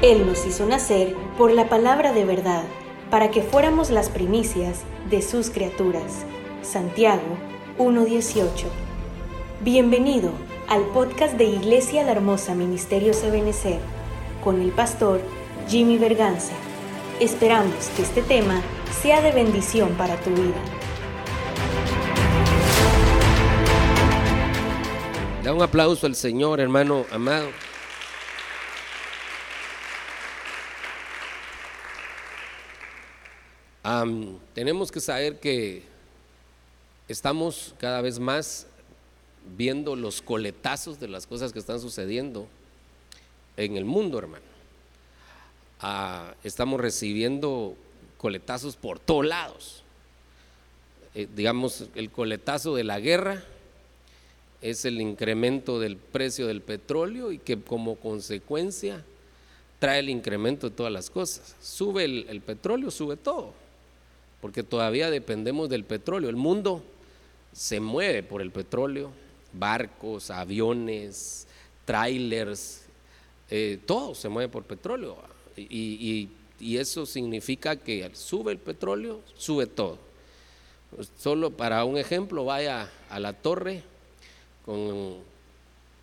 Él nos hizo nacer por la palabra de verdad, para que fuéramos las primicias de sus criaturas. Santiago 1.18. Bienvenido al podcast de Iglesia La Hermosa Ministerio Sabenecer, con el pastor Jimmy Berganza. Esperamos que este tema sea de bendición para tu vida. Da un aplauso al Señor, hermano amado. Tenemos que saber que estamos cada vez más viendo los coletazos de las cosas que están sucediendo en el mundo, hermano. Ah, estamos recibiendo coletazos por todos lados. Eh, digamos, el coletazo de la guerra es el incremento del precio del petróleo y que como consecuencia trae el incremento de todas las cosas. Sube el petróleo, sube todo porque todavía dependemos del petróleo. El mundo se mueve por el petróleo, barcos, aviones, trailers, eh, todo se mueve por petróleo. Y, eso significa que sube el petróleo, sube todo. Solo para un ejemplo, vaya a la torre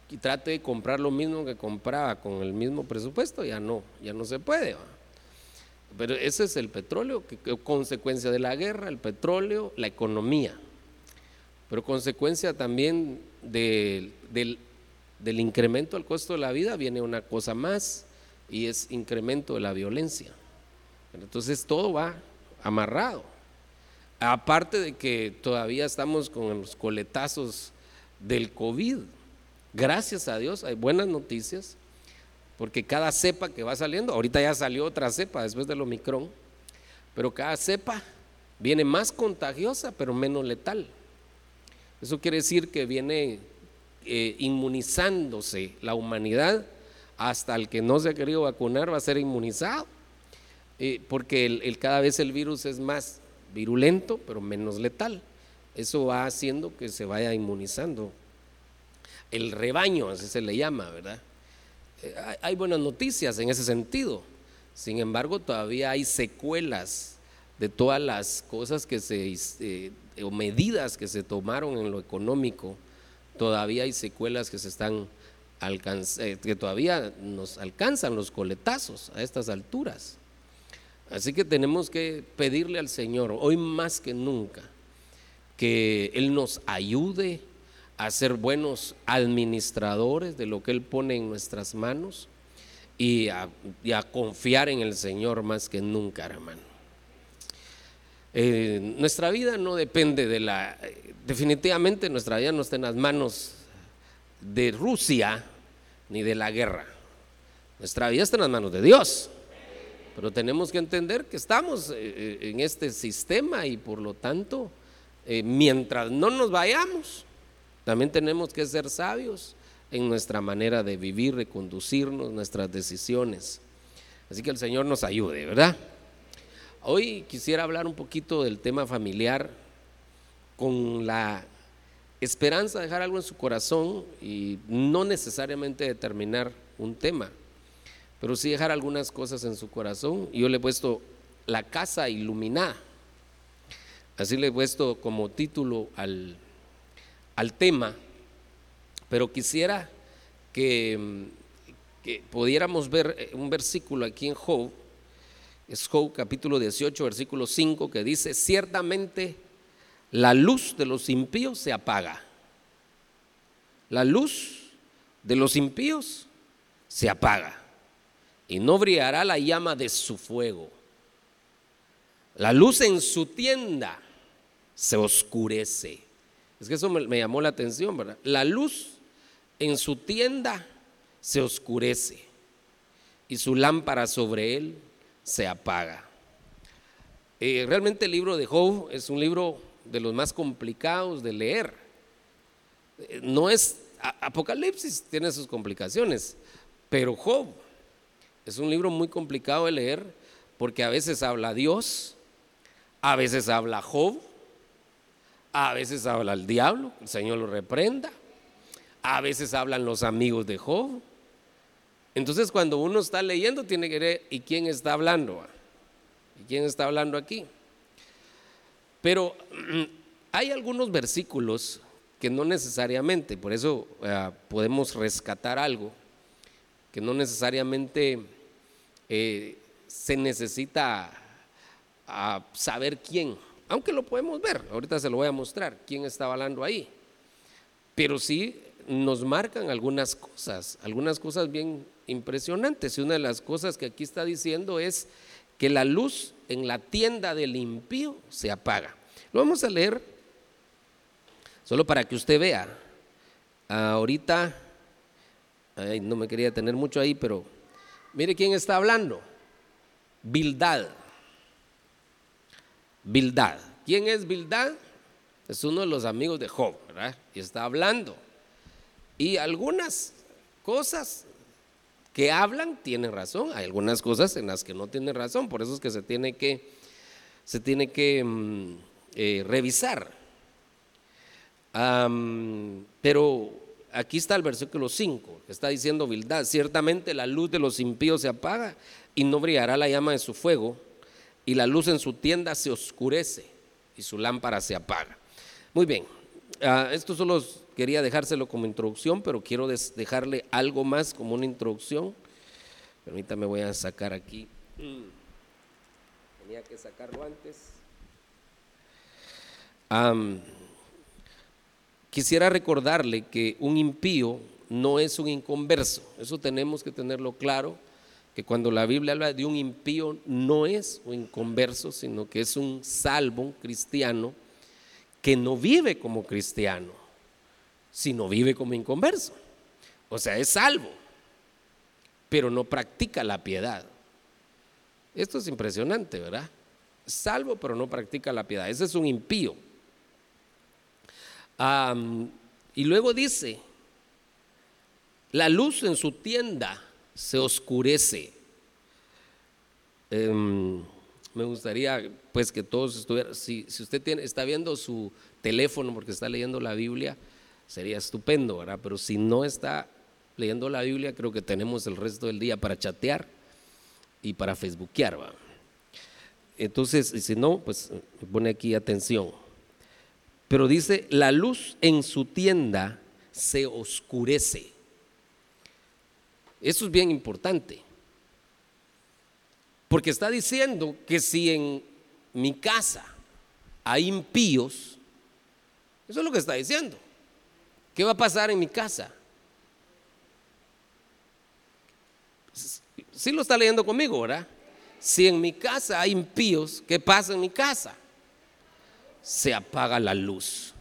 y trate de comprar lo mismo que compraba con el mismo presupuesto, ya no, ya no se puede. Pero ese es el petróleo, que, consecuencia de la guerra, el petróleo, la economía. Pero consecuencia también del, del incremento del costo de la vida viene una cosa más y es incremento de la violencia. Entonces todo va amarrado. Aparte de que todavía estamos con los coletazos del COVID. Gracias a Dios hay buenas noticias porque cada cepa que va saliendo, ahorita ya salió otra cepa después del Omicron, pero cada cepa viene más contagiosa, pero menos letal. Eso quiere decir que viene eh, inmunizándose la humanidad, hasta el que no se ha querido vacunar va a ser inmunizado, eh, porque cada vez el virus es más virulento, pero menos letal. Eso va haciendo que se vaya inmunizando. El rebaño, así se le llama, ¿verdad? Hay buenas noticias en ese sentido. Sin embargo, todavía hay secuelas de todas las cosas que se, eh, o medidas que se tomaron en lo económico. Todavía hay secuelas que se están eh, que todavía nos alcanzan los coletazos a estas alturas. Así que tenemos que pedirle al Señor, hoy más que nunca, que Él nos ayude a ser buenos administradores de lo que Él pone en nuestras manos y a, confiar en el Señor más que nunca, hermano. Eh, nuestra vida no depende de la, definitivamente nuestra vida no está en las manos de Rusia ni de la guerra. Nuestra vida está en las manos de Dios. Pero tenemos que entender que estamos eh, eh, en este sistema y por lo tanto, mientras no nos vayamos, también tenemos que ser sabios en nuestra manera de vivir, de conducirnos, nuestras decisiones. Así que el Señor nos ayude, ¿verdad? Hoy quisiera hablar un poquito del tema familiar con la esperanza de dejar algo en su corazón y no necesariamente determinar un tema, pero sí dejar algunas cosas en su corazón. Yo le he puesto la casa iluminada. Así le he puesto como título al, al tema, pero quisiera que, pudiéramos ver eh, un versículo aquí en Job, es Job capítulo 18, versículo 5, que dice, ciertamente la luz de los impíos se apaga. La luz de los impíos se apaga y no brillará la llama de su fuego. La luz en su tienda se oscurece. Es que eso me, llamó la atención, ¿verdad? La luz en su tienda se oscurece y su lámpara sobre él se apaga. Eh, realmente el libro de Job es un libro de los más complicados de leer. Eh, no es Apocalipsis, tiene sus complicaciones, pero Job es un libro muy complicado de leer porque a veces habla Dios, a veces habla Job, a veces habla el diablo, el Señor lo reprenda. A veces hablan los amigos de Job. Entonces cuando uno está leyendo tiene que ver, ¿y quién está hablando? ¿Y quién está hablando aquí? Pero hay algunos versículos que no necesariamente, por eso eh, podemos rescatar algo, que no necesariamente eh, se necesita ah, saber quién, aunque lo podemos ver, ahorita se lo voy a mostrar, quién está hablando ahí, pero sí nos marcan algunas cosas, algunas cosas bien impresionantes. Y una de las cosas que aquí está diciendo es que la luz en la tienda del impío se apaga. Lo vamos a leer solo para que usted vea. Ahorita, no me quería tener mucho ahí, pero mire quién está hablando. Bildad. Bildad. ¿Quién es Bildad? Es uno de los amigos de Job, ¿verdad? Y está hablando. Y algunas cosas que hablan tienen razón, hay algunas cosas en las que no tienen razón, por eso es que se tiene que, se tiene que mm, eh, revisar. pero aquí está el versículo 5, que está diciendo Bildad, ciertamente la luz de los impíos se apaga y no brillará la llama de su fuego, y la luz en su tienda se oscurece y su lámpara se apaga. Muy bien, uh, esto solo Quería dejárselo como introducción, pero quiero dejarle algo más como una introducción. Permítame, voy a sacar aquí. Tenía que sacarlo antes. quisiera recordarle que un impío no es un inconverso. Eso tenemos que tenerlo claro, que cuando la Biblia habla de un impío no es un inconverso, sino que es un salvo, un cristiano, que no vive como cristiano si no vive como inconverso. O sea, es salvo, pero no practica la piedad. Esto es impresionante, ¿verdad? Salvo, pero no practica la piedad. Ese es un impío. y luego dice, la luz en su tienda se oscurece. Em, me gustaría pues que todos estuvieran, si, usted tiene, está viendo su teléfono porque está leyendo la Biblia, sería estupendo, ¿verdad? Pero si no está leyendo la Biblia, creo que tenemos el resto del día para chatear y para facebookear, ¿va? Entonces, si no, pues pone aquí atención. Pero dice, la luz en su tienda se oscurece. Eso es bien importante. Porque está diciendo que si en mi casa hay impíos, eso es lo que está diciendo. ¿Qué va a pasar en mi casa? Sí lo está leyendo conmigo, ¿verdad? Si en mi casa hay impíos, ¿qué pasa en mi casa? Se apaga la luz.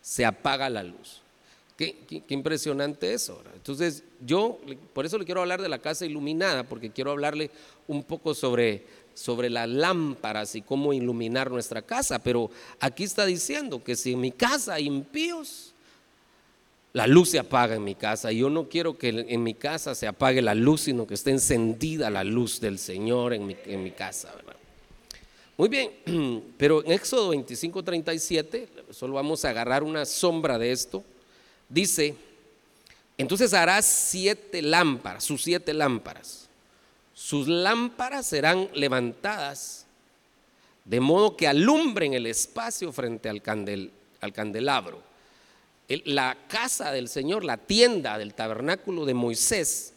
Se apaga la luz. Qué, impresionante eso. ¿verdad? Entonces, yo por eso le quiero hablar de la casa iluminada, porque quiero hablarle un poco sobre, sobre las lámparas y cómo iluminar nuestra casa. Pero aquí está diciendo que si en mi casa hay impíos, la luz se apaga en mi casa. Y yo no quiero que en mi casa se apague la luz, sino que esté encendida la luz del Señor en mi, casa. Muy bien, pero en Éxodo 25, 37, solo vamos a agarrar una sombra de esto. Dice, entonces harás siete lámparas, sus siete lámparas. Sus lámparas serán levantadas de modo que alumbren el espacio frente al, al candelabro la casa del Señor, la tienda del tabernáculo de Moisés,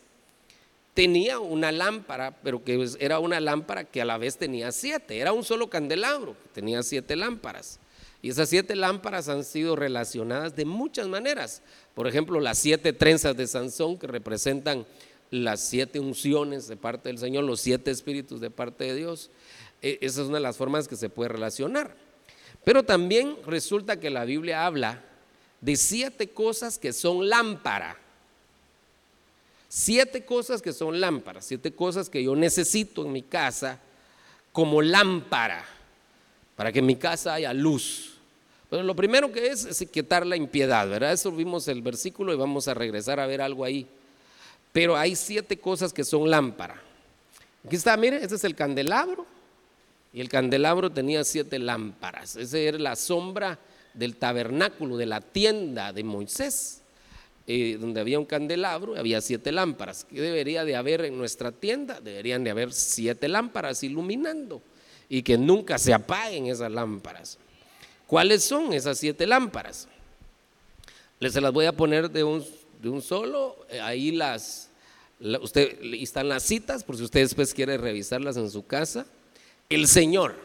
tenía una lámpara, pero que era una lámpara que a la vez tenía siete. Era un solo candelabro, que tenía siete lámparas. Y esas siete lámparas han sido relacionadas de muchas maneras. Por ejemplo, las siete trenzas de Sansón que representan las siete unciones de parte del Señor, los siete espíritus de parte de Dios. E, esa es una de las formas que se puede relacionar. Pero también resulta que la Biblia habla de siete cosas que son lámpara. Siete cosas que son lámparas, siete cosas que yo necesito en mi casa como lámpara, para que en mi casa haya luz. Pero lo primero que es es quitar la impiedad, ¿verdad? Eso vimos el versículo y vamos a regresar a ver algo ahí. Pero hay siete cosas que son lámpara. Aquí está, mire, este es el candelabro. Y el candelabro tenía siete lámparas. Esa era la sombra del tabernáculo, de la tienda de Moisés. eh, donde había un candelabro, había siete lámparas. ¿Qué debería de haber en nuestra tienda? Deberían de haber siete lámparas iluminando y que nunca se apaguen esas lámparas. ¿Cuáles son esas siete lámparas? Les se las voy a poner de un, de un solo, eh, ahí las, usted, están las citas, por si usted después quiere revisarlas en su casa. El Señor.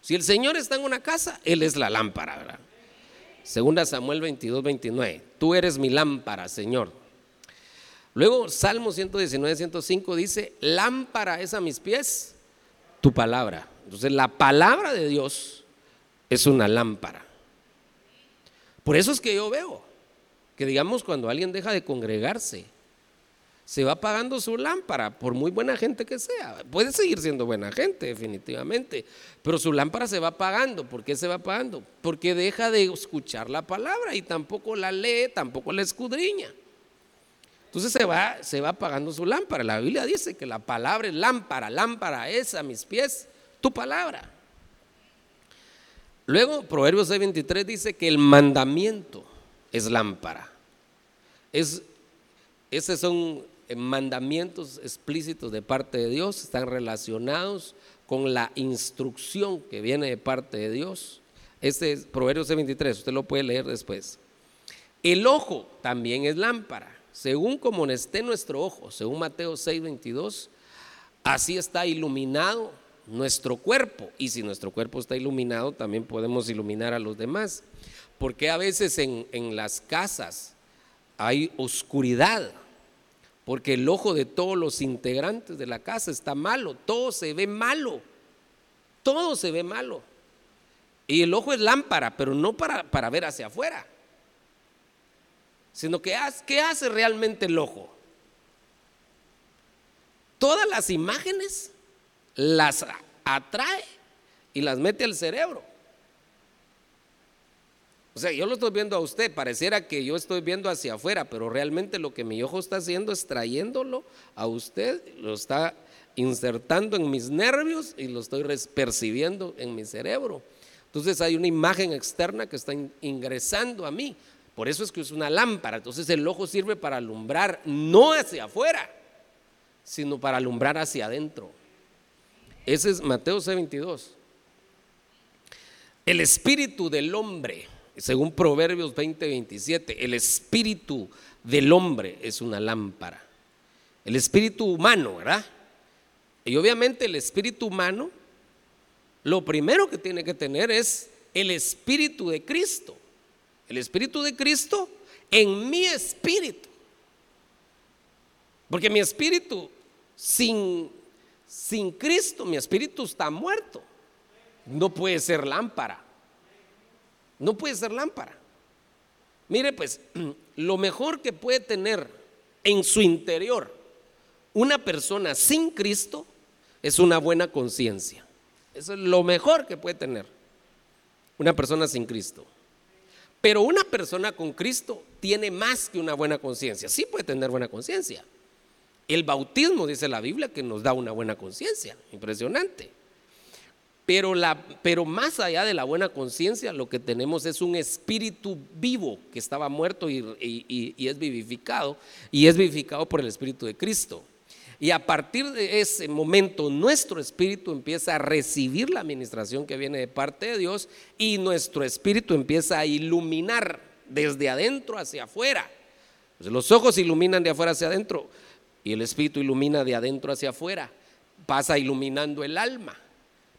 Si el Señor está en una casa, Él es la lámpara, ¿verdad? Segunda Samuel 22, 29. Tú eres mi lámpara, Señor. Luego Salmo 119, 105 dice, lámpara es a mis pies tu palabra. Entonces la palabra de Dios es una lámpara. Por eso es que yo veo que digamos cuando alguien deja de congregarse, se va apagando su lámpara, por muy buena gente que sea. Puede seguir siendo buena gente, definitivamente, pero su lámpara se va apagando. ¿Por qué se va apagando? Porque deja de escuchar la palabra y tampoco la lee, tampoco la escudriña. Entonces se va, se va apagando su lámpara. La Biblia dice que la palabra es lámpara, lámpara es a mis pies tu palabra. Luego, Proverbios 6:23 dice que el mandamiento es lámpara. Es, esos son mandamientos explícitos de parte de Dios, están relacionados con la instrucción que viene de parte de Dios. Este es Proverbios 23, usted lo puede leer después. El ojo también es lámpara, según como esté nuestro ojo, según Mateo 6, 22, así está iluminado nuestro cuerpo. Y si nuestro cuerpo está iluminado, también podemos iluminar a los demás. Porque a veces en, en las casas hay oscuridad, porque el ojo de todos los integrantes de la casa está malo, todo se ve malo, todo se ve malo. Y el ojo es lámpara, pero no para, para ver hacia afuera, sino que ¿qué hace realmente el ojo? Todas las imágenes las atrae y las mete al cerebro. O sea, yo lo estoy viendo a usted, pareciera que yo estoy viendo hacia afuera, pero realmente lo que mi ojo está haciendo es trayéndolo a usted, lo está insertando en mis nervios y lo estoy percibiendo en mi cerebro. Entonces hay una imagen externa que está ingresando a mí. Por eso es que es una lámpara. Entonces el ojo sirve para alumbrar no hacia afuera, sino para alumbrar hacia adentro. Ese es Mateo C. 22. El espíritu del hombre según Proverbios 20, 27, el espíritu del hombre es una lámpara. El espíritu humano, ¿verdad? Y obviamente el espíritu humano, lo primero que tiene que tener es el espíritu de Cristo. El espíritu de Cristo en mi espíritu. Porque mi espíritu sin, sin Cristo, mi espíritu está muerto. No puede ser lámpara. No puede ser lámpara. Mire, pues, lo mejor que puede tener en su interior una persona sin Cristo es una buena conciencia. Eso es lo mejor que puede tener una persona sin Cristo. Pero una persona con Cristo tiene más que una buena conciencia. Sí puede tener buena conciencia. El bautismo, dice la Biblia, que nos da una buena conciencia. Impresionante. Pero, la, pero más allá de la buena conciencia, lo que tenemos es un espíritu vivo que estaba muerto y, es vivificado, y es vivificado por el Espíritu de Cristo. Y a partir de ese momento, nuestro espíritu empieza a recibir la administración que viene de parte de Dios y nuestro espíritu empieza a iluminar desde adentro hacia afuera. los ojos iluminan de afuera hacia adentro y el espíritu ilumina de adentro hacia afuera. Pasa iluminando el alma.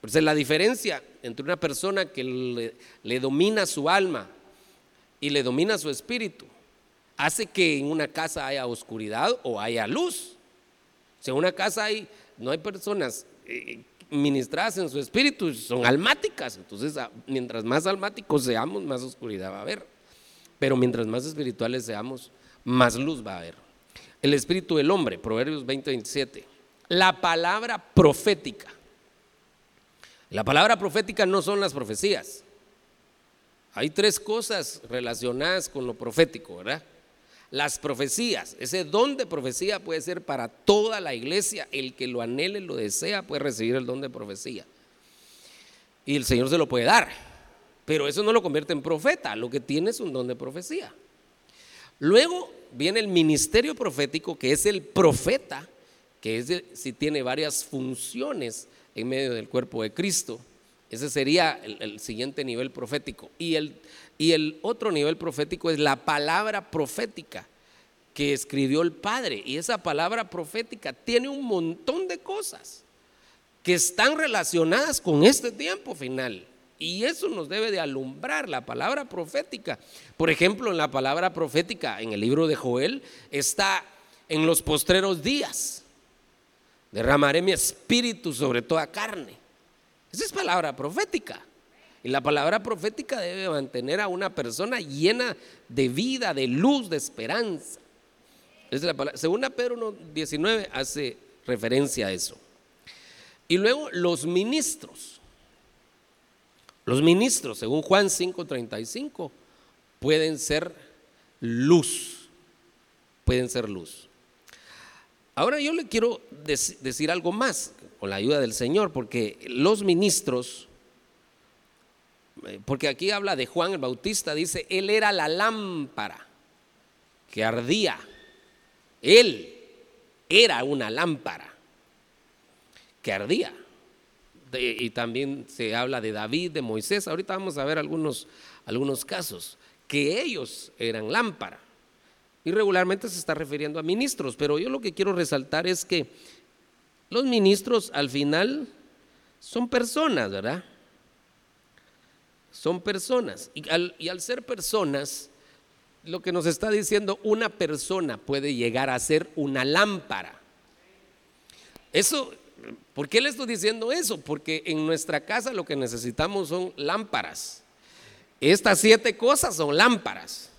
Pues la diferencia entre una persona que le, domina su alma y le domina su espíritu hace que en una casa haya oscuridad o haya luz. Si en una casa hay, no hay personas eh, ministradas en su espíritu, son almáticas. Entonces, ah, mientras más almáticos seamos, más oscuridad va a haber. Pero mientras más espirituales seamos, más luz va a haber. El espíritu del hombre, Proverbios 20, 27. La palabra profética. La palabra profética no son las profecías. Hay tres cosas relacionadas con lo profético, ¿verdad? Las profecías, ese don de profecía puede ser para toda la iglesia. El que lo anhele, lo desea, puede recibir el don de profecía. Y el Señor se lo puede dar. Pero eso no lo convierte en profeta. Lo que tiene es un don de profecía. Luego viene el ministerio profético, que es el profeta, que es si tiene varias funciones en medio del cuerpo de Cristo. Ese sería el, siguiente nivel profético. Y el, y el otro nivel profético es la palabra profética que escribió el Padre. Y esa palabra profética tiene un montón de cosas que están relacionadas con este tiempo final. Y eso nos debe de alumbrar la palabra profética. Por ejemplo, en la palabra profética en el libro de Joel está en los postreros días. Derramaré mi espíritu sobre toda carne. Esa es palabra profética. Y la palabra profética debe mantener a una persona llena de vida, de luz, de esperanza. Es la palabra. Según Pedro 19 hace referencia a eso. Y luego los ministros. Los ministros, según Juan 5:35, pueden ser luz. Pueden ser luz. Ahora yo le quiero decir algo más con la ayuda del Señor, porque los ministros, eh, porque aquí habla de Juan el Bautista, dice, él era la lámpara que ardía. Él era una lámpara que ardía. Y también se habla de David, de Moisés. Ahorita vamos a ver algunos, algunos casos, que ellos eran lámpara. Y regularmente se está refiriendo a ministros, pero yo lo que quiero resaltar es que los ministros al final son personas, ¿verdad? Son personas. Y al, y al, ser personas, lo que nos está diciendo, una persona puede llegar a ser una lámpara. Eso, ¿por qué le estoy diciendo eso? Porque en nuestra casa lo que necesitamos son lámparas. Estas siete cosas son lámparas.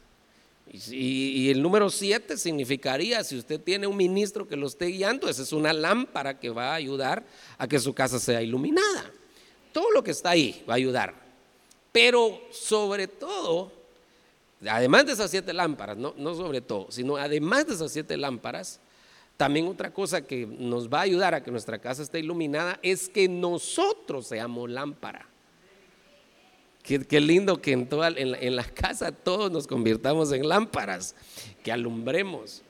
Y, el número siete significaría, si usted tiene un ministro que lo esté guiando, esa es una lámpara que va a ayudar a que su casa sea iluminada. Todo lo que está ahí va a ayudar. Pero sobre todo, además de esas siete lámparas, no, no sobre todo, sino además de esas siete lámparas, también otra cosa que nos va a ayudar a que nuestra casa esté iluminada es que nosotros seamos lámpara. Qué, lindo que en, toda, en, la, casa todos nos convirtamos en lámparas, que alumbremos.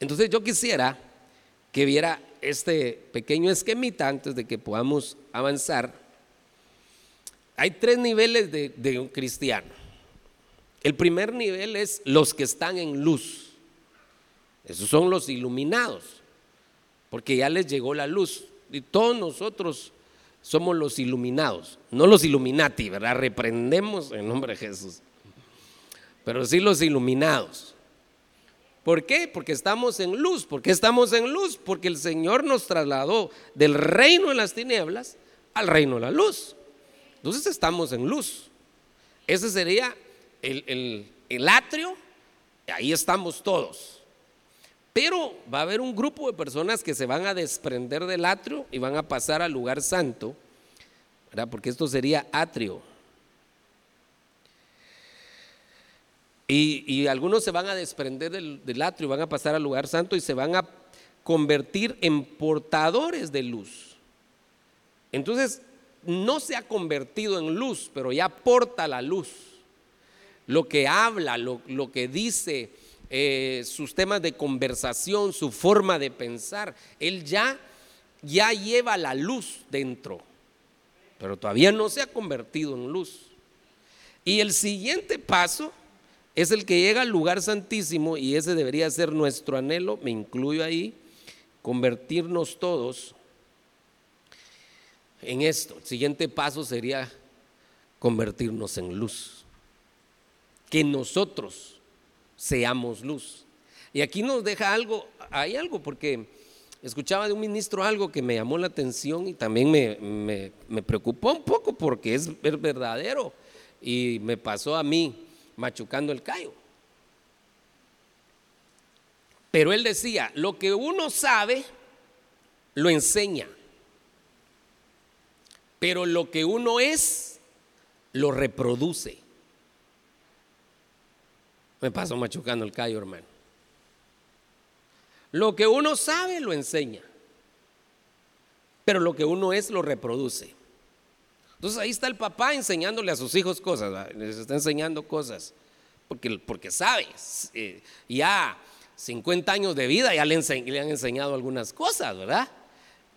Entonces yo quisiera que viera este pequeño esquemita antes de que podamos avanzar. Hay tres niveles de, de, un cristiano. El primer nivel es los que están en luz. Esos son los iluminados, porque ya les llegó la luz. Y todos nosotros somos los iluminados, no los Illuminati, ¿verdad? Reprendemos en nombre de Jesús, pero sí los iluminados. ¿Por qué? Porque estamos en luz. ¿Por qué estamos en luz? Porque el Señor nos trasladó del reino de las tinieblas al reino de la luz. Entonces estamos en luz. Ese sería el atrio, ahí estamos todos. Pero va a haber un grupo de personas que se van a desprender del atrio y van a pasar al lugar santo, ¿verdad? porque esto sería atrio. Y, algunos se van a desprender del, del atrio, van a pasar al lugar santo y se van a convertir en portadores de luz. Entonces, no se ha convertido en luz, pero ya porta la luz. Lo que habla, lo, lo que dice, eh, sus temas de conversación, su forma de pensar. Él ya, ya lleva la luz dentro, pero todavía no se ha convertido en luz. Y el siguiente paso es el que llega al lugar santísimo y ese debería ser nuestro anhelo, me incluyo ahí, convertirnos todos en esto. El siguiente paso sería convertirnos en luz. Que nosotros seamos luz. Y aquí nos deja algo, hay algo, porque escuchaba de un ministro algo que me llamó la atención y también me, me, preocupó un poco porque es verdadero y me pasó a mí machucando el callo. Pero él decía, lo que uno sabe, lo enseña. Pero lo que uno es, lo reproduce. Me paso machucando el callo, hermano. Lo que uno sabe lo enseña, pero lo que uno es lo reproduce. Entonces ahí está el papá enseñándole a sus hijos cosas, les está enseñando cosas, porque, porque sabe, eh, ya 50 años de vida ya le, le han enseñado algunas cosas, ¿verdad?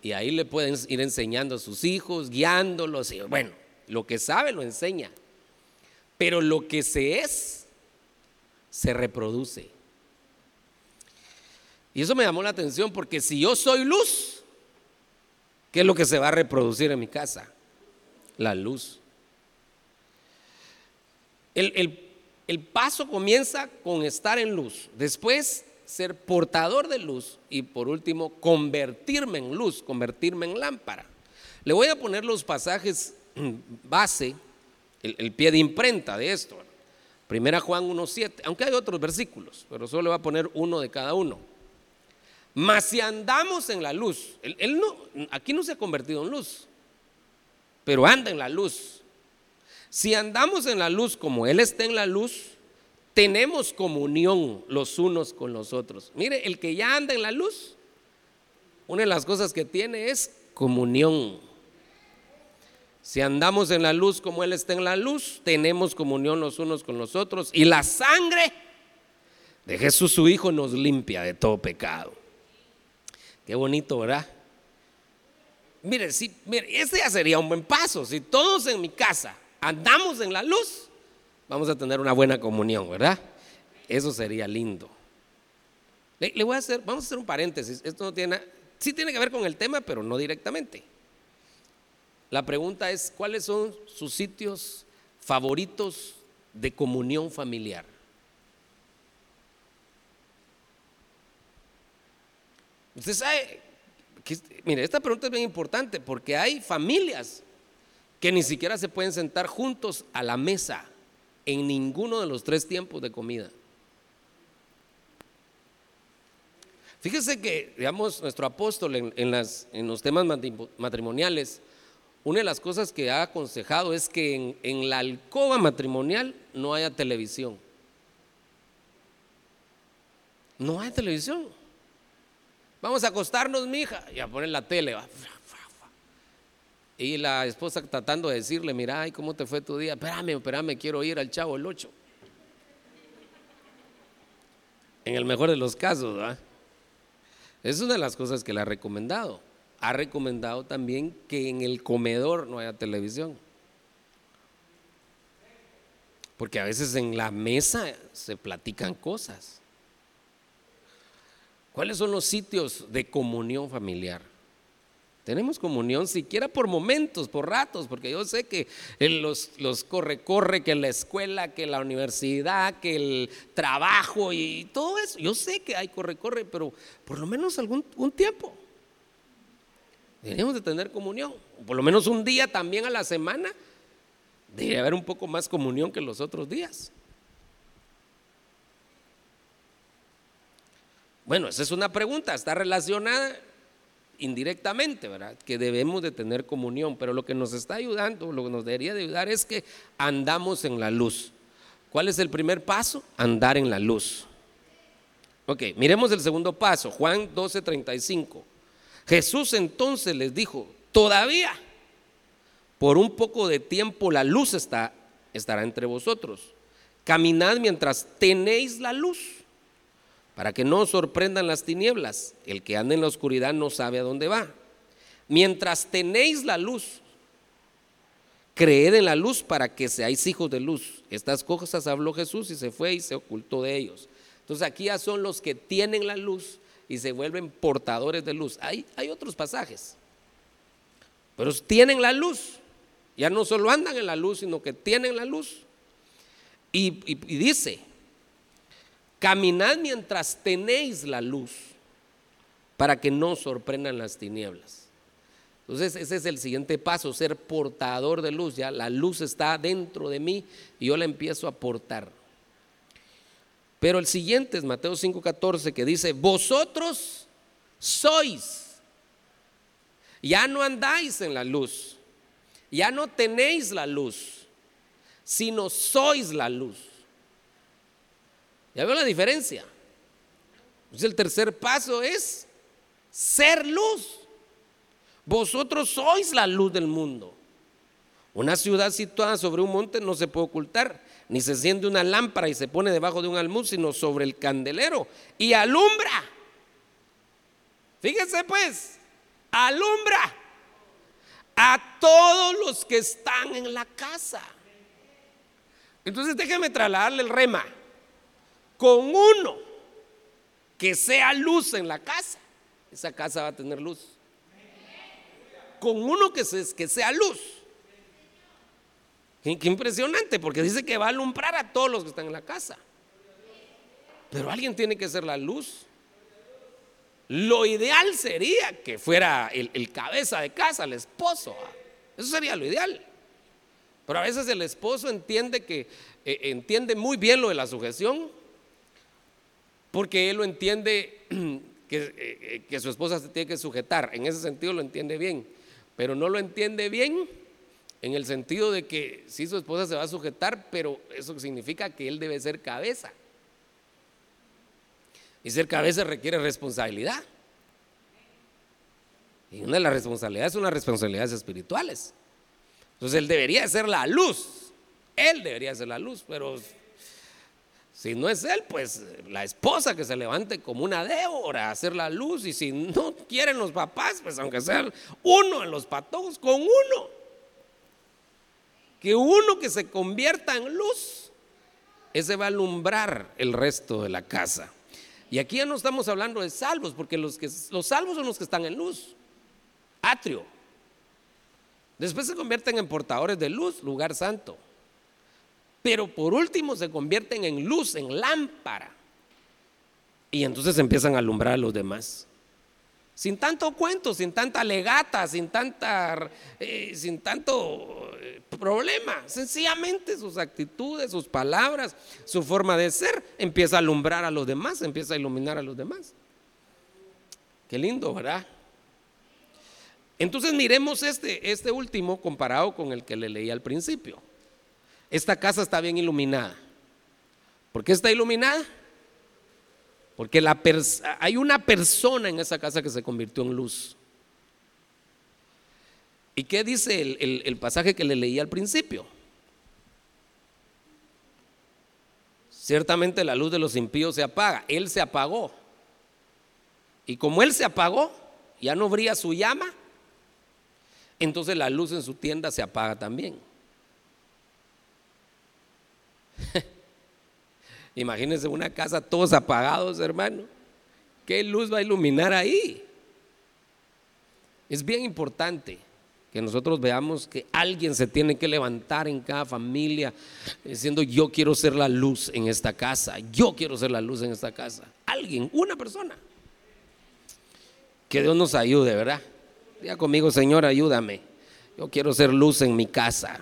Y ahí le pueden ir enseñando a sus hijos, guiándolos, y bueno, lo que sabe lo enseña. Pero lo que se es, se reproduce. Y eso me llamó la atención porque si yo soy luz, ¿qué es lo que se va a reproducir en mi casa? La luz. El, el paso comienza con estar en luz. Después ser portador de luz y por último convertirme en luz, convertirme en lámpara. Le voy a poner los pasajes base, el, pie de imprenta de esto. Primera Juan 1.7, aunque hay otros versículos, pero solo le voy a poner uno de cada uno. Mas si andamos en la luz, él, no, aquí no se ha convertido en luz, pero anda en la luz. Si andamos en la luz como Él está en la luz, tenemos comunión los unos con los otros. Mire, el que ya anda en la luz, una de las cosas que tiene es comunión. Si andamos en la luz como Él está en la luz, tenemos comunión los unos con los otros. Y la sangre de Jesús su Hijo nos limpia de todo pecado. Qué bonito, ¿verdad? Mire, si, mire, ese ya sería un buen paso. Si todos en mi casa andamos en la luz, vamos a tener una buena comunión, ¿verdad? Eso sería lindo. Le, voy a hacer, vamos a hacer un paréntesis. Esto no tiene, sí tiene que ver con el tema, pero no directamente. La pregunta es, ¿cuáles son sus sitios favoritos de comunión familiar? Usted sabe, mire, esta pregunta es bien importante porque hay familias que ni siquiera se pueden sentar juntos a la mesa en ninguno de los tres tiempos de comida. Fíjese que, digamos, nuestro apóstol en los temas matrimoniales, una de las cosas que ha aconsejado es que en, la alcoba matrimonial no haya televisión. No hay televisión. Vamos a acostarnos, mija, y a poner la tele. Y la esposa tratando de decirle, mira, ay, ¿cómo te fue tu día? Espérame, espérame, quiero ir al chavo el 8. En el mejor de los casos, ¿verdad? Es una de las cosas que le ha recomendado. Ha recomendado también que en el comedor no haya televisión. Porque a veces en la mesa se platican cosas. ¿Cuáles son los sitios de comunión familiar? Tenemos comunión siquiera por momentos, por ratos, porque yo sé que los, los corre, corre, que la escuela, que la universidad, que el trabajo y todo eso. Yo sé que hay corre, corre, pero por lo menos algún un tiempo. Deberíamos de tener comunión. Por lo menos un día también a la semana. Debería haber un poco más comunión que los otros días. Bueno, esa es una pregunta, está relacionada indirectamente, ¿verdad? Que debemos de tener comunión, pero lo que nos está ayudando, lo que nos debería de ayudar es que andamos en la luz. ¿Cuál es el primer paso? Andar en la luz. Ok, miremos el segundo paso, Juan 12:35. Jesús entonces les dijo, todavía por un poco de tiempo la luz está, estará entre vosotros. Caminad mientras tenéis la luz para que no os sorprendan las tinieblas. El que anda en la oscuridad no sabe a dónde va. Mientras tenéis la luz, creed en la luz para que seáis hijos de luz. Estas cosas habló Jesús y se fue y se ocultó de ellos. Entonces aquí ya son los que tienen la luz y se vuelven portadores de luz. Hay, hay otros pasajes, pero tienen la luz. Ya no solo andan en la luz, sino que tienen la luz. y, y dice, Caminad mientras tenéis la luz para que no sorprendan las tinieblas. Entonces ese es el siguiente paso, ser portador de luz. Ya la luz está dentro de mí y yo la empiezo a portar. Pero el siguiente es Mateo 5:14 que dice, vosotros sois, ya no andáis en la luz, ya no tenéis la luz, sino sois la luz. ¿Ya veo la diferencia? Entonces el tercer paso es ser luz. Vosotros sois la luz del mundo. Una ciudad situada sobre un monte no se puede ocultar, ni se enciende una lámpara y se pone debajo de un almud, sino sobre el candelero y alumbra. Fíjese pues, alumbra a todos los que están en la casa. Entonces déjeme trasladarle el rema. Con uno que sea luz en la casa, esa casa va a tener luz. Con uno que sea luz. Qué, impresionante, porque dice que va a alumbrar a todos los que están en la casa. Pero alguien tiene que ser la luz. Lo ideal sería que fuera el, cabeza de casa, el esposo. Eso sería lo ideal. Pero a veces el esposo entiende que eh, entiende muy bien lo de la sujeción, porque él lo entiende que, eh, eh, que su esposa se tiene que sujetar. En ese sentido lo entiende bien, pero no lo entiende bien en el sentido de que sí su esposa se va a sujetar, pero eso significa que él debe ser cabeza. Y ser cabeza requiere responsabilidad. Y una de las responsabilidades son las responsabilidades espirituales. Entonces él debería ser la luz. Él debería ser la luz, pero si no es él, pues la esposa que se levante como una Débora a hacer la luz. Y si no quieren los papás, pues aunque sea uno en los patojos, con uno que uno que se convierta en luz, ese va a alumbrar el resto de la casa. Y aquí ya no estamos hablando de salvos, porque los, que, los salvos son los que están en luz, atrio. Después se convierten en portadores de luz, lugar santo. Pero por último se convierten en luz, en lámpara. Y entonces empiezan a alumbrar a los demás. Sin tanto cuento, sin tanta legata, sin, tanta, eh, sin tanto eh, problema. Sencillamente sus actitudes, sus palabras, su forma de ser empieza a alumbrar a los demás, empieza a iluminar a los demás. Qué lindo, ¿verdad? Entonces miremos este, este último comparado con el que le leí al principio. Esta casa está bien iluminada. ¿Por qué está iluminada? Porque hay una persona en esa casa que se convirtió en luz. ¿Y qué dice el, el pasaje que le leí al principio? Ciertamente la luz de los impíos se apaga. Él se apagó. Y como él se apagó, ya no brilla su llama, entonces la luz en su tienda se apaga también. Imagínense una casa todos apagados, hermano. ¿Qué luz va a iluminar ahí? Es bien importante que nosotros veamos que alguien se tiene que levantar en cada familia diciendo yo quiero ser la luz en esta casa, yo quiero ser la luz en esta casa. Alguien, una persona. Que Dios nos ayude, ¿verdad? Diga conmigo, Señor, ayúdame. Yo quiero ser luz en mi casa.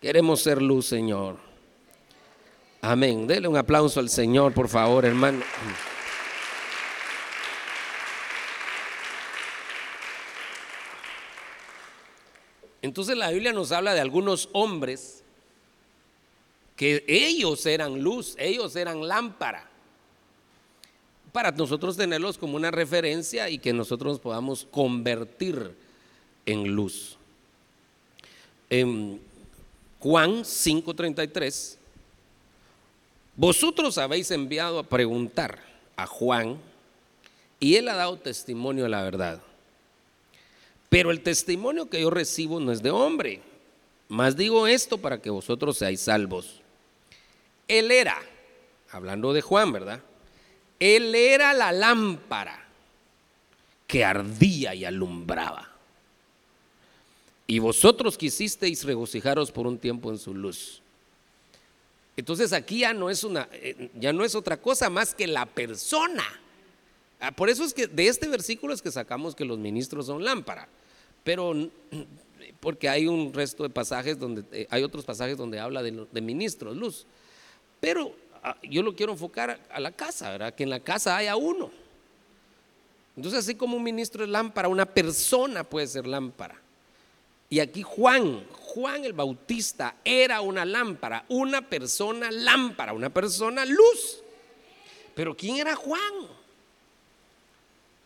Queremos ser luz, Señor. Amén. Dele un aplauso al Señor, por favor, hermano. Entonces la Biblia nos habla de algunos hombres que ellos eran luz, ellos eran lámpara. Para nosotros tenerlos como una referencia y que nosotros nos podamos convertir en luz. En Juan 5:33 vosotros habéis enviado a preguntar a Juan y él ha dado testimonio de la verdad. Pero el testimonio que yo recibo no es de hombre, mas digo esto para que vosotros seáis salvos. Él era, hablando de Juan, ¿verdad? Él era la lámpara que ardía y alumbraba. Y vosotros quisisteis regocijaros por un tiempo en su luz. Entonces aquí ya no es una, eh, ya no es otra cosa más que la persona. Ah, por eso es que de este versículo es que sacamos que los ministros son lámpara. Pero porque hay un resto de pasajes donde eh, hay otros pasajes donde habla de, ministros, luz. Pero ah, yo lo quiero enfocar a la casa. Que en la casa haya uno. Entonces, así como un ministro es lámpara, una persona puede ser lámpara. Y aquí Juan, Juan el Bautista era una lámpara, una persona lámpara, una persona luz. Pero ¿quién era Juan?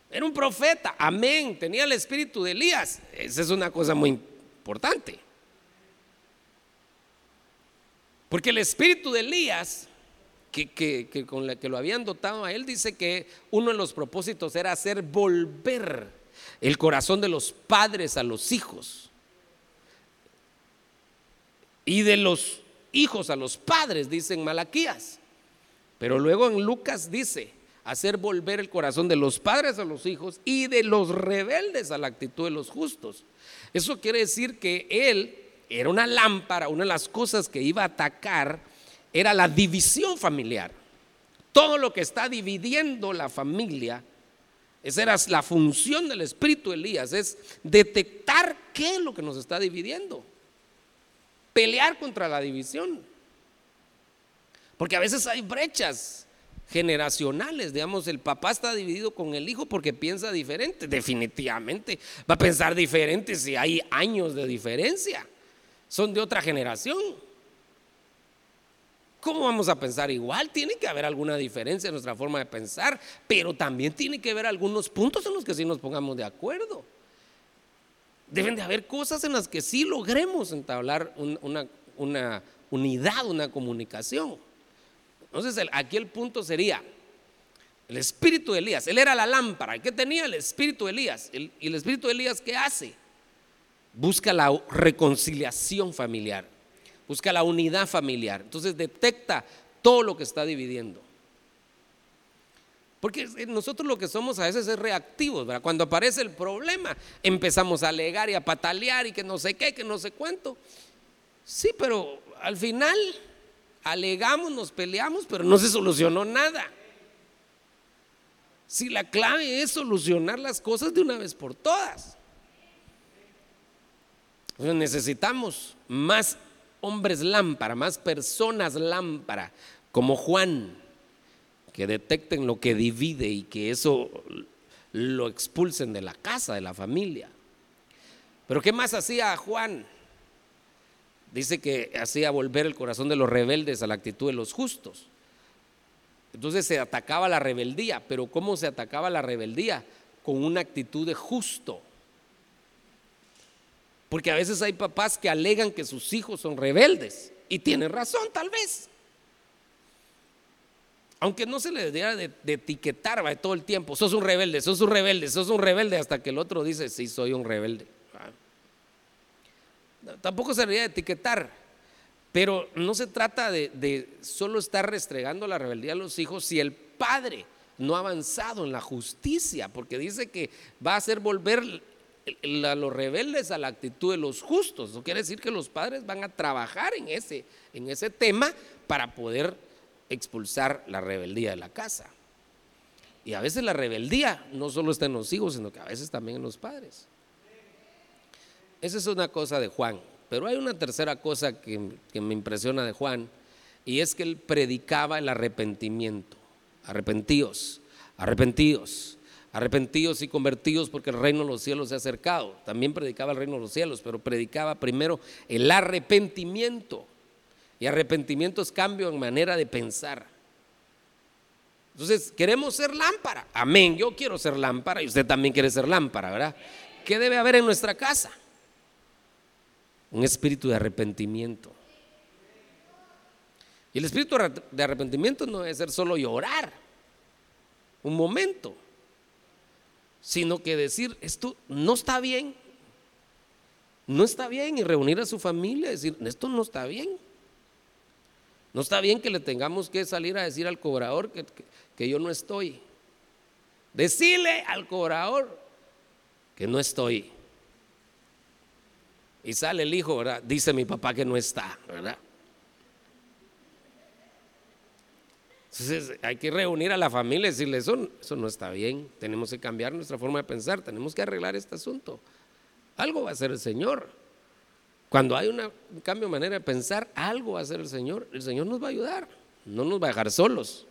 Era un profeta, amén, tenía el espíritu de Elías. Esa es una cosa muy importante. Porque el espíritu de Elías, que, con la que lo habían dotado a él, dice que uno de los propósitos era hacer volver el corazón de los padres a los hijos. Y de los hijos a los padres, dicen Malaquías. Pero luego en Lucas dice, hacer volver el corazón de los padres a los hijos y de los rebeldes a la actitud de los justos. Eso quiere decir que él era una lámpara, una de las cosas que iba a atacar era la división familiar. Todo lo que está dividiendo la familia, esa era la función del espíritu Elías, es detectar qué es lo que nos está dividiendo. Pelear contra la división. Porque a veces hay brechas generacionales, digamos, el papá está dividido con el hijo porque piensa diferente, definitivamente va a pensar diferente si hay años de diferencia, son de otra generación. ¿Cómo vamos a pensar igual? Tiene que haber alguna diferencia en nuestra forma de pensar, pero también tiene que haber algunos puntos en los que sí nos pongamos de acuerdo. Deben de haber cosas en las que sí logremos entablar una, unidad, una comunicación. Entonces aquí el punto sería, el espíritu de Elías, él era la lámpara. ¿Qué tenía el espíritu de Elías? ¿Y el espíritu de Elías qué hace? Busca la reconciliación familiar, busca la unidad familiar. Entonces detecta todo lo que está dividiendo. Porque nosotros lo que somos a veces es reactivos, Cuando aparece el problema, empezamos a alegar y a patalear y que no sé qué, que no sé cuánto. Sí, pero al final alegamos, nos peleamos, pero no se solucionó nada. Si la clave es solucionar las cosas de una vez por todas. necesitamos más hombres lámpara, más personas lámpara, como Juan, que detecten lo que divide y que eso lo expulsen de la casa, de la familia. Pero ¿qué más hacía Juan? dice que hacía volver el corazón de los rebeldes a la actitud de los justos. Entonces se atacaba la rebeldía, pero ¿cómo se atacaba la rebeldía? Con una actitud de justo. Porque a veces hay papás que alegan que sus hijos son rebeldes y tienen razón tal vez. Aunque no se les diera de, etiquetar todo el tiempo, sos un rebelde, sos un rebelde, sos un rebelde, hasta que el otro dice, sí, soy un rebelde tampoco se debería etiquetar, pero no se trata de, solo estar restregando la rebeldía a los hijos si el padre no ha avanzado en la justicia, porque dice que va a hacer volver a los rebeldes a la actitud de los justos. Eso quiere decir que los padres van a trabajar en ese, en ese tema para poder expulsar la rebeldía de la casa. Y a veces la rebeldía no solo está en los hijos, sino que a veces también en los padres. Esa es una cosa de Juan. Pero hay una tercera cosa que, me impresiona de Juan, y es que él predicaba el arrepentimiento. Arrepentíos, arrepentidos, arrepentidos y convertidos porque el reino de los cielos se ha acercado. También predicaba el reino de los cielos, pero predicaba primero el arrepentimiento. Y arrepentimiento es cambio en manera de pensar. Entonces, queremos ser lámpara. Amén, yo quiero ser lámpara y usted también quiere ser lámpara, ¿verdad? ¿Qué debe haber en nuestra casa? un espíritu de arrepentimiento. Y el espíritu de arrepentimiento no debe ser solo llorar un momento, sino que decir, esto no está bien, no está bien, y reunir a su familia y decir, esto no está bien. No está bien que le tengamos que salir a decir al cobrador que, que yo no estoy. Decirle al cobrador que no estoy. Y sale el hijo, ¿verdad? Dice mi papá que no está, ¿verdad? Entonces hay que reunir a la familia y decirle, eso, eso no está bien, tenemos que cambiar nuestra forma de pensar, tenemos que arreglar este asunto. Algo va a hacer el Señor. Cuando hay un cambio de manera de pensar, algo va a hacer el Señor. El Señor nos va a ayudar, no nos va a dejar solos.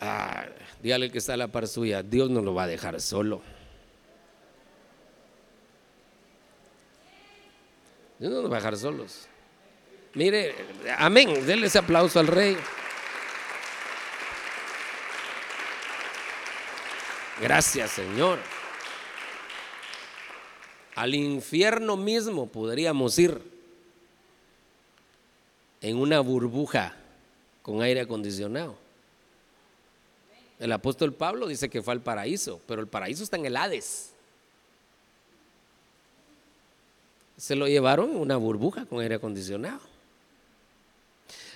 Ah, dígale que está a la par suya, Dios no lo va a dejar solo. Dios no nos va a dejar solos. Mire, amén. Denle ese aplauso al rey. Gracias, Señor. Al infierno mismo podríamos ir. en una burbuja con aire acondicionado. El apóstol Pablo dice que fue al paraíso, pero el paraíso está en el Hades. Se lo llevaron en una burbuja con aire acondicionado.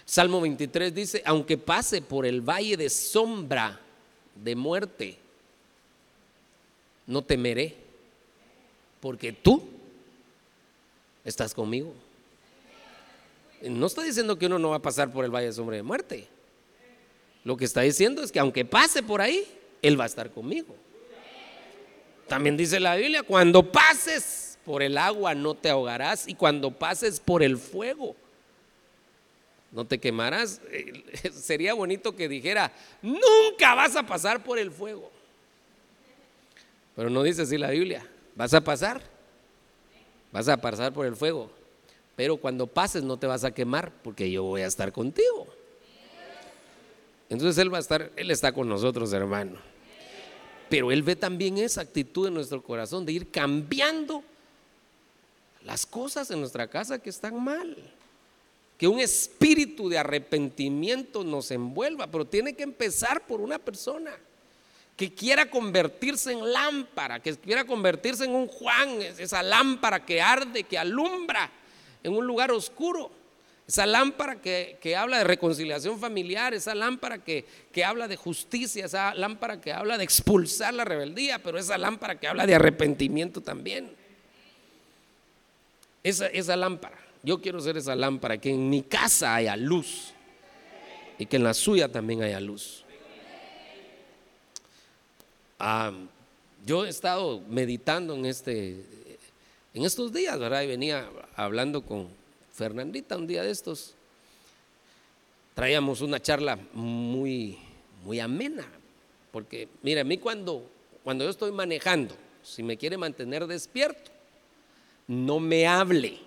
Salmo 23 dice, aunque pase por el valle de sombra de muerte, no temeré, porque tú estás conmigo. No está diciendo que uno no va a pasar por el valle de sombra de muerte. Lo que está diciendo es que aunque pase por ahí, Él va a estar conmigo. También dice la Biblia, cuando pases por el agua no te ahogarás y cuando pases por el fuego no te quemarás. Sería bonito que dijera, nunca vas a pasar por el fuego. Pero no dice así la Biblia, vas a pasar, vas a pasar por el fuego. Pero cuando pases no te vas a quemar porque yo voy a estar contigo. Entonces Él va a estar, Él está con nosotros, hermano. Pero Él ve también esa actitud en nuestro corazón de ir cambiando las cosas en nuestra casa que están mal. Que un espíritu de arrepentimiento nos envuelva, pero tiene que empezar por una persona que quiera convertirse en lámpara, que quiera convertirse en un Juan, esa lámpara que arde, que alumbra en un lugar oscuro. Esa lámpara que, habla de reconciliación familiar, esa lámpara que, habla de justicia, esa lámpara que habla de expulsar la rebeldía, pero esa lámpara que habla de arrepentimiento también. Esa, esa lámpara, yo quiero ser esa lámpara, que en mi casa haya luz y que en la suya también haya luz. Yo he estado meditando en, este, en estos días, ¿verdad? Y venía hablando con Fernandita un día de estos. Traíamos una charla muy, muy amena, porque mira, a mí cuando, cuando yo estoy manejando, si me quiere mantener despierto, no me hable,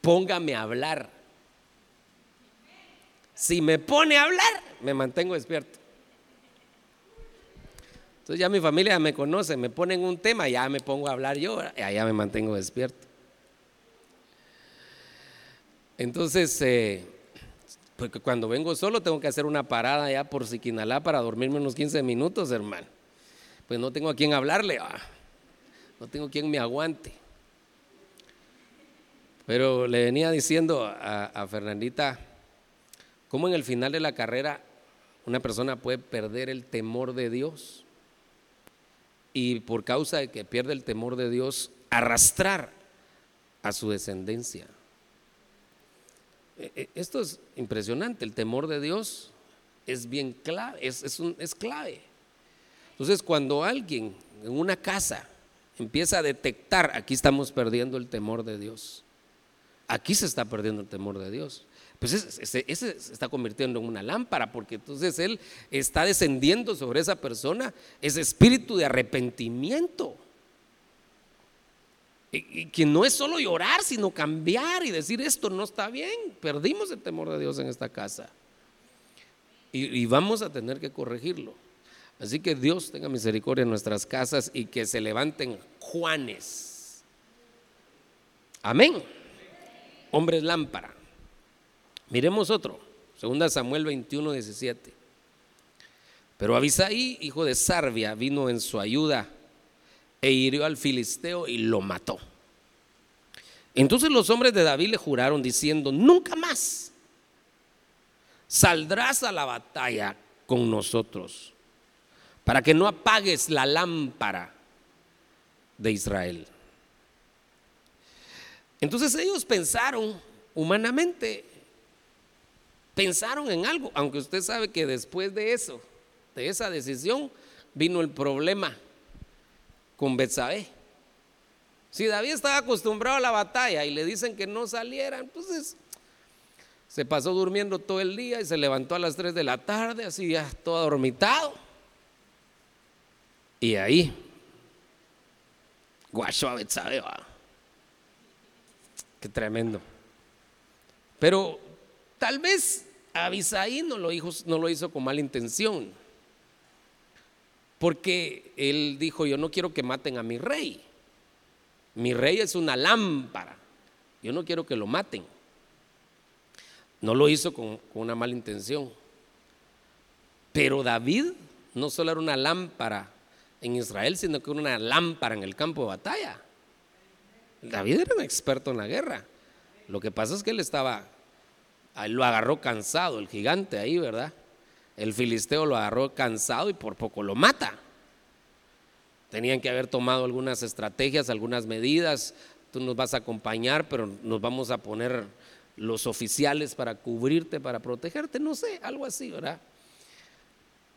póngame a hablar. Si me pone a hablar, me mantengo despierto. Entonces ya mi familia me conoce, me ponen un tema, ya me pongo a hablar yo, ya me mantengo despierto. Entonces, eh, porque cuando vengo solo tengo que hacer una parada ya por Siquinalá para dormirme unos 15 minutos, hermano. Pues no tengo a quien hablarle, no tengo quien me aguante. Pero le venía diciendo a, a Fernandita, cómo en el final de la carrera una persona puede perder el temor de Dios y por causa de que pierde el temor de Dios, arrastrar a su descendencia. E, e, esto es impresionante, el temor de Dios es bien clave, es, es clave. Entonces, cuando alguien en una casa empieza a detectar, aquí estamos perdiendo el temor de Dios, aquí se está perdiendo el temor de Dios pues ese, se está convirtiendo en una lámpara, porque entonces Él está descendiendo sobre esa persona ese espíritu de arrepentimiento. Y, que no es solo llorar, sino cambiar y decir esto no está bien. Perdimos el temor de Dios en esta casa. y vamos a tener que corregirlo. Así que Dios tenga misericordia en nuestras casas y que se levanten Juanes. Amén. Hombres lámpara. Miremos otro, 2 Samuel 21, 17. Pero Abisaí, hijo de Sarbia, vino en su ayuda e hirió al filisteo y lo mató. Entonces los hombres de David le juraron diciendo, nunca más saldrás a la batalla con nosotros para que no apagues la lámpara de Israel. Entonces ellos pensaron humanamente, pensaron en algo, aunque usted sabe que después de eso, de esa decisión, vino el problema con Betsabé. Si David estaba acostumbrado a la batalla y le dicen que no saliera, entonces se pasó durmiendo todo el día y se levantó a las 3 de la tarde, así ya todo adormitado. Y ahí, guacho a Betsabé, qué tremendo. Pero tal vez Abisaí no lo, hizo, con mala intención, porque él dijo, yo no quiero que maten a mi rey. Mi rey es una lámpara Yo no quiero que lo maten. No lo hizo con, con una mala intención. Pero David no solo era una lámpara en Israel, sino que era una lámpara en el campo de batalla. David era un experto en la guerra. Lo que pasa es que él estaba, lo agarró cansado, el gigante ahí, ¿verdad? El filisteo lo agarró cansado y por poco lo mata. Tenían que haber tomado algunas estrategias, algunas medidas. Tú nos vas a acompañar, pero nos vamos a poner los oficiales para cubrirte, para protegerte, no sé, algo así, ¿verdad?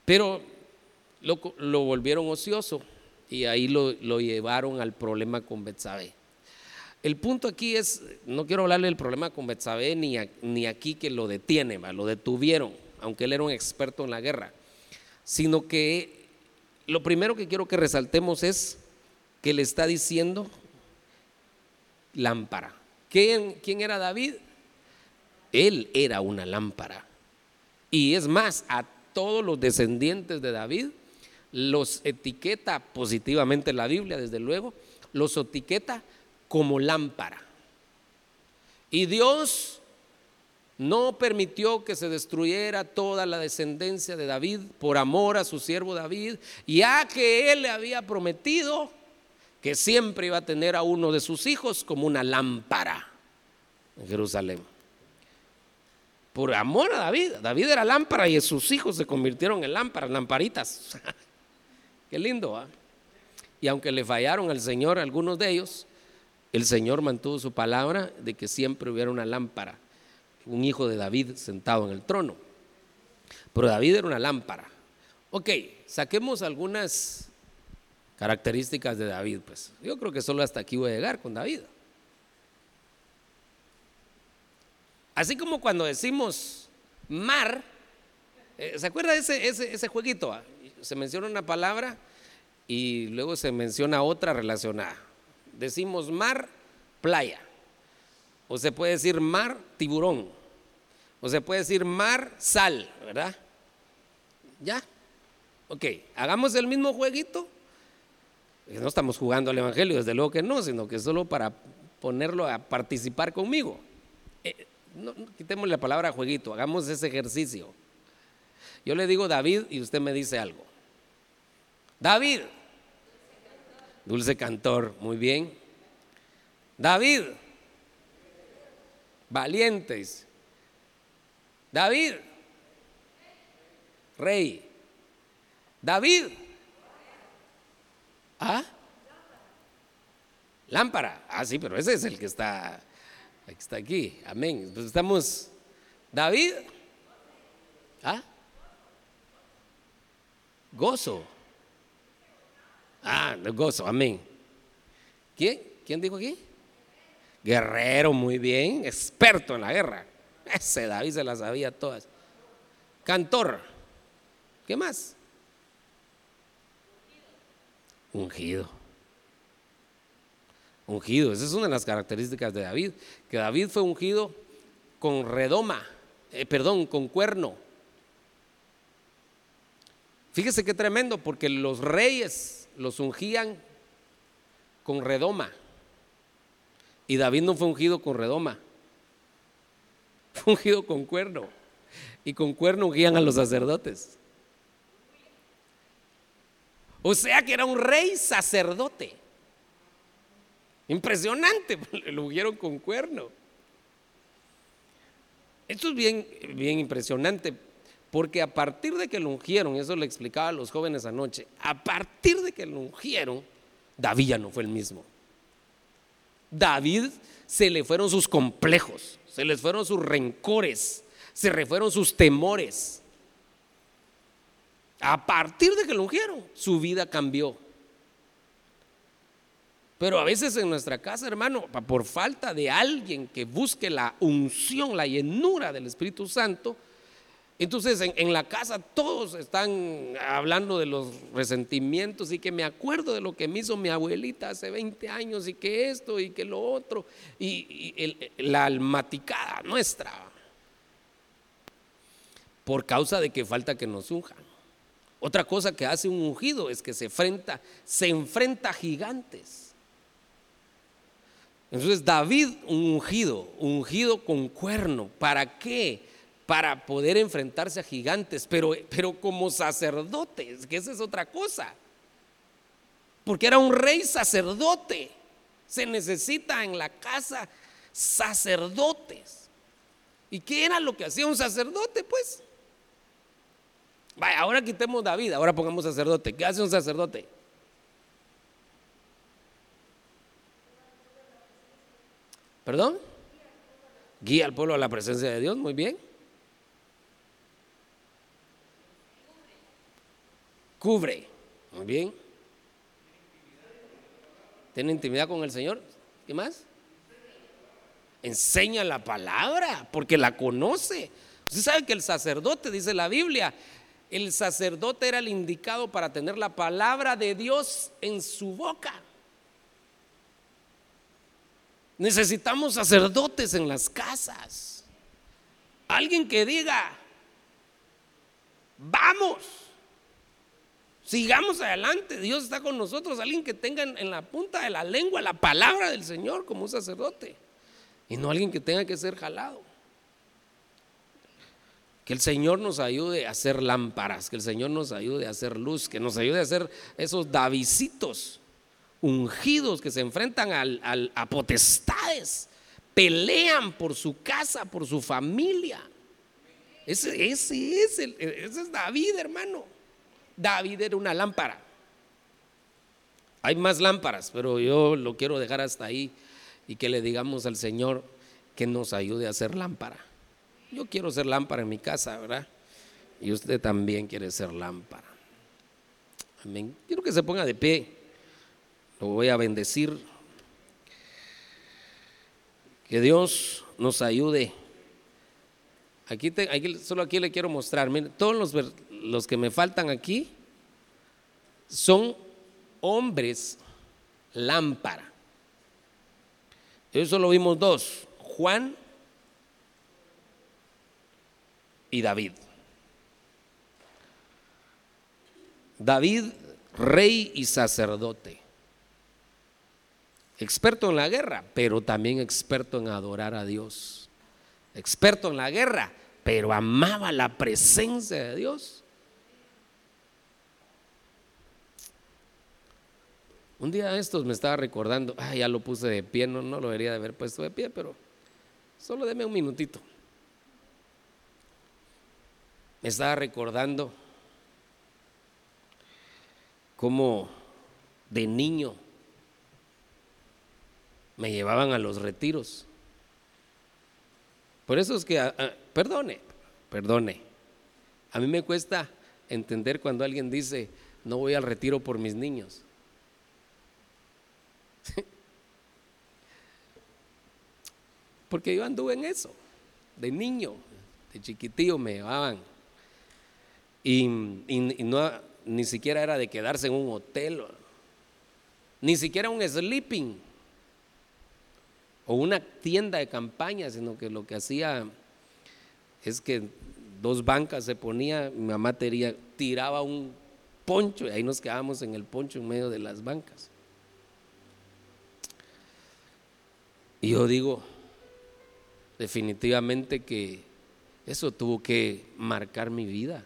Pero lo, lo volvieron ocioso y ahí lo, lo llevaron al problema con Betsabé. El punto aquí es, no quiero hablarle del problema con Betsabé ni, ni aquí que lo detiene, lo detuvieron, aunque él era un experto en la guerra, sino que lo primero que quiero que resaltemos es que le está diciendo lámpara. ¿Quién, quién era David? Él era una lámpara. Y es más, a todos los descendientes de David los etiqueta positivamente la Biblia, desde luego, los etiqueta como lámpara. Y Dios no permitió que se destruyera toda la descendencia de David por amor a su siervo David, ya que él le había prometido que siempre iba a tener a uno de sus hijos como una lámpara en Jerusalén. Por amor a David, David era lámpara y sus hijos se convirtieron en lámparas, lamparitas. Qué lindo, ¿ah? Y aunque le fallaron al Señor algunos de ellos, el Señor mantuvo su palabra de que siempre hubiera una lámpara, un hijo de David sentado en el trono. Pero David era una lámpara. Ok, saquemos algunas características de David. Pues yo creo que solo hasta aquí voy a llegar con David. Así como cuando decimos mar, eh, ¿se acuerda de ese, ese, ese jueguito? Se menciona una palabra y luego se menciona otra relacionada decimos mar, playa. O se puede decir mar, tiburón. O se puede decir mar, sal, ¿verdad? ¿Ya? Ok, hagamos el mismo jueguito. No estamos jugando al Evangelio, desde luego que no, sino que solo para ponerlo a participar conmigo. Eh, no, quitemos la palabra jueguito, hagamos ese ejercicio. Yo le digo David y usted me dice algo. David, Dulce cantor, muy bien. David, valientes. David, rey. David, ¿ah? Lámpara. Ah, sí, pero ese es el que está, está aquí. Amén. Pues estamos, David, ¿ah? Gozo. Ah, gozo, amén. ¿Quién? ¿Quién dijo aquí? Guerrero, muy bien, experto en la guerra. Ese David se las sabía todas. Cantor. ¿Qué más? Ungido. Ungido. Esa es una de las características de David. Que David fue ungido con redoma, eh, perdón, con cuerno. Fíjese qué tremendo, porque los reyes los ungían con redoma. Y David no fue ungido con redoma, fue ungido con cuerno. Y con cuerno ungían a los sacerdotes. O sea que era un rey sacerdote. Impresionante, lo ungieron con cuerno. Esto es bien, bien impresionante porque a partir de que lo ungieron, eso le explicaba a los jóvenes anoche, a partir de que lo ungieron, David ya no fue el mismo. David se le fueron sus complejos, se les fueron sus rencores, se le fueron sus temores. A partir de que lo ungieron, su vida cambió. Pero a veces en nuestra casa, hermano, por falta de alguien que busque la unción, la llenura del Espíritu Santo, entonces en, la casa todos están hablando de los resentimientos y que me acuerdo de lo que me hizo mi abuelita hace 20 años y que esto y que lo otro y, la almaticada nuestra. Por causa de que falta que nos unjan. Otra cosa que hace un ungido es que se enfrenta, se enfrenta a gigantes. Entonces David ungido, ungido con cuerno, ¿para qué? Para poder enfrentarse a gigantes, pero, pero como sacerdote, que esa es otra cosa. Porque era un rey sacerdote. Se necesita en la casa sacerdotes. ¿Y qué era lo que hacía un sacerdote? Pues, vaya, ahora quitemos David, ahora pongamos sacerdote. ¿Qué hace un sacerdote? ¿Perdón? Guía al pueblo a la presencia de Dios, muy bien. Cubre, muy bien. Tiene intimidad con el Señor. ¿Qué más? Enseña la palabra porque la conoce. Usted sabe que el sacerdote, dice la Biblia, el sacerdote era el indicado para tener la palabra de Dios en su boca. Necesitamos sacerdotes en las casas. Alguien que diga, vamos, sigamos adelante, Dios está con nosotros. Alguien que tenga en la punta de la lengua la palabra del Señor como un sacerdote. Y no alguien que tenga que ser jalado. Que el Señor nos ayude a hacer lámparas, que el Señor nos ayude a hacer luz, que nos ayude a hacer esos davisitos ungidos que se enfrentan al, a potestades, pelean por su casa, por su familia. Ese, ese, es el, ese es David, hermano. David era una lámpara. Hay más lámparas, pero yo lo quiero dejar hasta ahí y que le digamos al Señor que nos ayude a hacer lámpara. Yo quiero ser lámpara en mi casa, ¿verdad? Y usted también quiere ser lámpara. Amén. Quiero que se ponga de pie. Lo voy a bendecir. Que Dios nos ayude. Aquí, solo aquí le quiero mostrar. todos los, los que me faltan aquí son hombres lámpara. Eso solo vimos dos, Juan y David. David, rey y sacerdote experto en la guerra, pero también experto en adorar a Dios. Experto en la guerra, pero amaba la presencia de Dios. Un día de estos me estaba recordando, ah, ya lo puse de pie, no, no lo debería de haber puesto de pie, pero solo deme un minutito. Me estaba recordando cómo de niño me llevaban a los retiros. Por eso es que, perdone, perdone, a mí me cuesta entender cuando alguien dice, no voy al retiro por mis niños. Porque yo anduve en eso, de niño, de chiquitillo me llevaban. Y, no, ni siquiera era de quedarse en un hotel, ni siquiera un sleeping o una tienda de campaña, sino que lo que hacía es que dos bancas se ponía, mi mamá tiraba un poncho y ahí nos quedábamos en el poncho en medio de las bancas. Y yo digo, definitivamente que eso tuvo que marcar mi vida.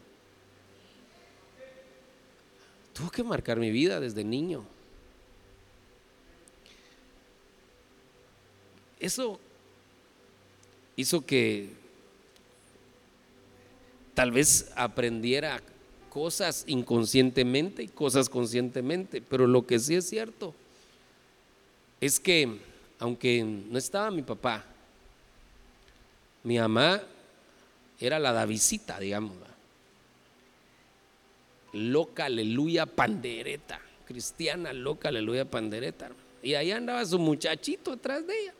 Tuvo que marcar mi vida desde niño. Eso hizo que tal vez aprendiera cosas inconscientemente y cosas conscientemente, pero lo que sí es cierto es que aunque no estaba mi papá, mi mamá era la Davisita, digamos, loca, aleluya, pandereta, cristiana, loca, aleluya, pandereta. Y ahí andaba su muchachito atrás de ella.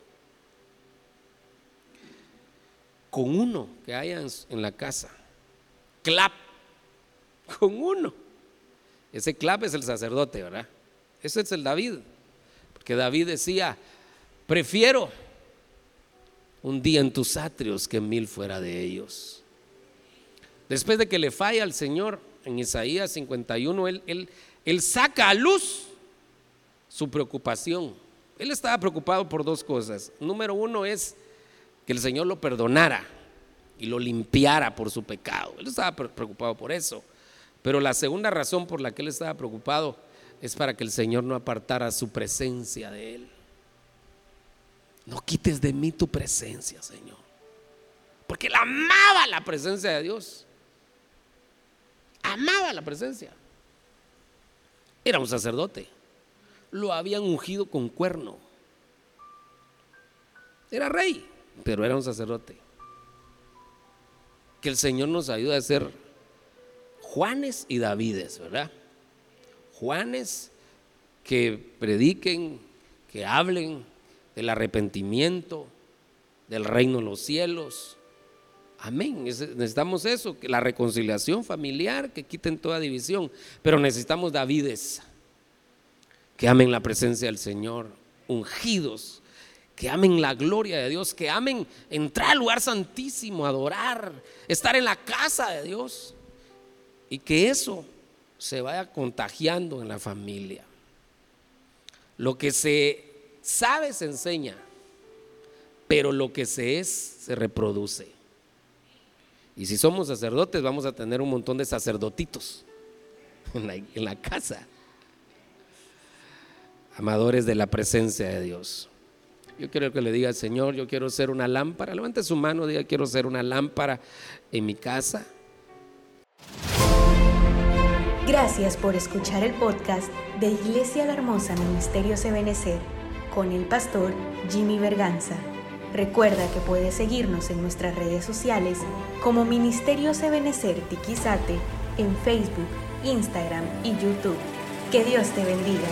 con uno que haya en la casa. Clap, con uno. Ese clap es el sacerdote, ¿verdad? Ese es el David. Porque David decía, prefiero un día en tus atrios que mil fuera de ellos. Después de que le falla al Señor en Isaías 51, él, él, él saca a luz su preocupación Él estaba preocupado por dos cosas. Número uno es que el Señor lo perdonara y lo limpiara por su pecado. Él estaba preocupado por eso. Pero la segunda razón por la que él estaba preocupado es para que el Señor no apartara su presencia de él. No quites de mí tu presencia, Señor. Porque él amaba la presencia de Dios. Amaba la presencia. Era un sacerdote. Lo habían ungido con cuerno. Era rey, pero era un sacerdote. Que el Señor nos ayude a ser Juanes y Davides, ¿verdad? Juanes que prediquen, que hablen del arrepentimiento, del reino de los cielos. Amén. Necesitamos eso, la reconciliación familiar, que quiten toda división. Pero necesitamos Davides, que amen la presencia del Señor, ungidos, que amen la gloria de Dios, que amen entrar al lugar santísimo, adorar, estar en la casa de Dios. Y que eso se vaya contagiando en la familia. Lo que se sabe se enseña, pero lo que se es se reproduce. Y si somos sacerdotes, vamos a tener un montón de sacerdotitos en la, casa, amadores de la presencia de Dios. Yo quiero que le diga al Señor, yo quiero ser una lámpara. Levante su mano, diga, quiero ser una lámpara en mi casa Gracias por escuchar el podcast de Iglesia La Hermosa Ministerio Ebenecer con el pastor Jimmy Berganza. Recuerda que puedes seguirnos en nuestras redes sociales como Ministerio Ebenecer Tiquizate en Facebook, Instagram y YouTube. Que Dios te bendiga.